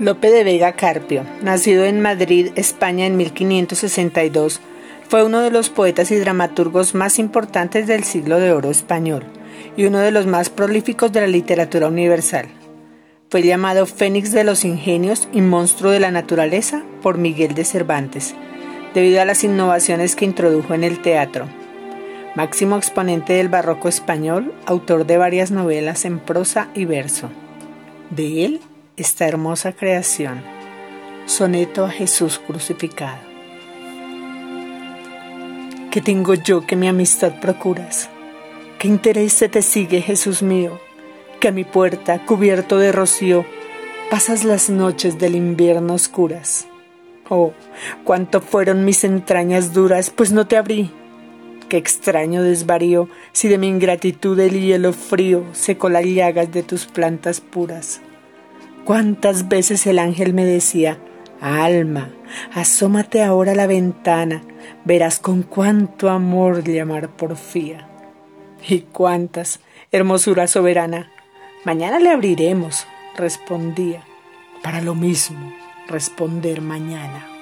Lope de Vega Carpio, nacido en Madrid, España en 1562, fue uno de los poetas y dramaturgos más importantes del siglo de oro español y uno de los más prolíficos de la literatura universal. Fue llamado Fénix de los Ingenios y Monstruo de la Naturaleza por Miguel de Cervantes, debido a las innovaciones que introdujo en el teatro. Máximo exponente del barroco español, autor de varias novelas en prosa y verso. De él esta hermosa creación. Soneto a Jesús crucificado. ¿Qué tengo yo que mi amistad procuras? ¿Qué interés se te sigue, Jesús mío? Que a mi puerta, cubierto de rocío, pasas las noches del invierno oscuras. Oh, cuánto fueron mis entrañas duras, pues no te abrí. Qué extraño desvarío si de mi ingratitud el hielo frío secó las llagas de tus plantas puras. Cuántas veces el ángel me decía, Alma, asómate ahora a la ventana, verás con cuánto amor llamar porfía. Y cuántas, hermosura soberana, mañana le abriremos, respondía, para lo mismo responder mañana.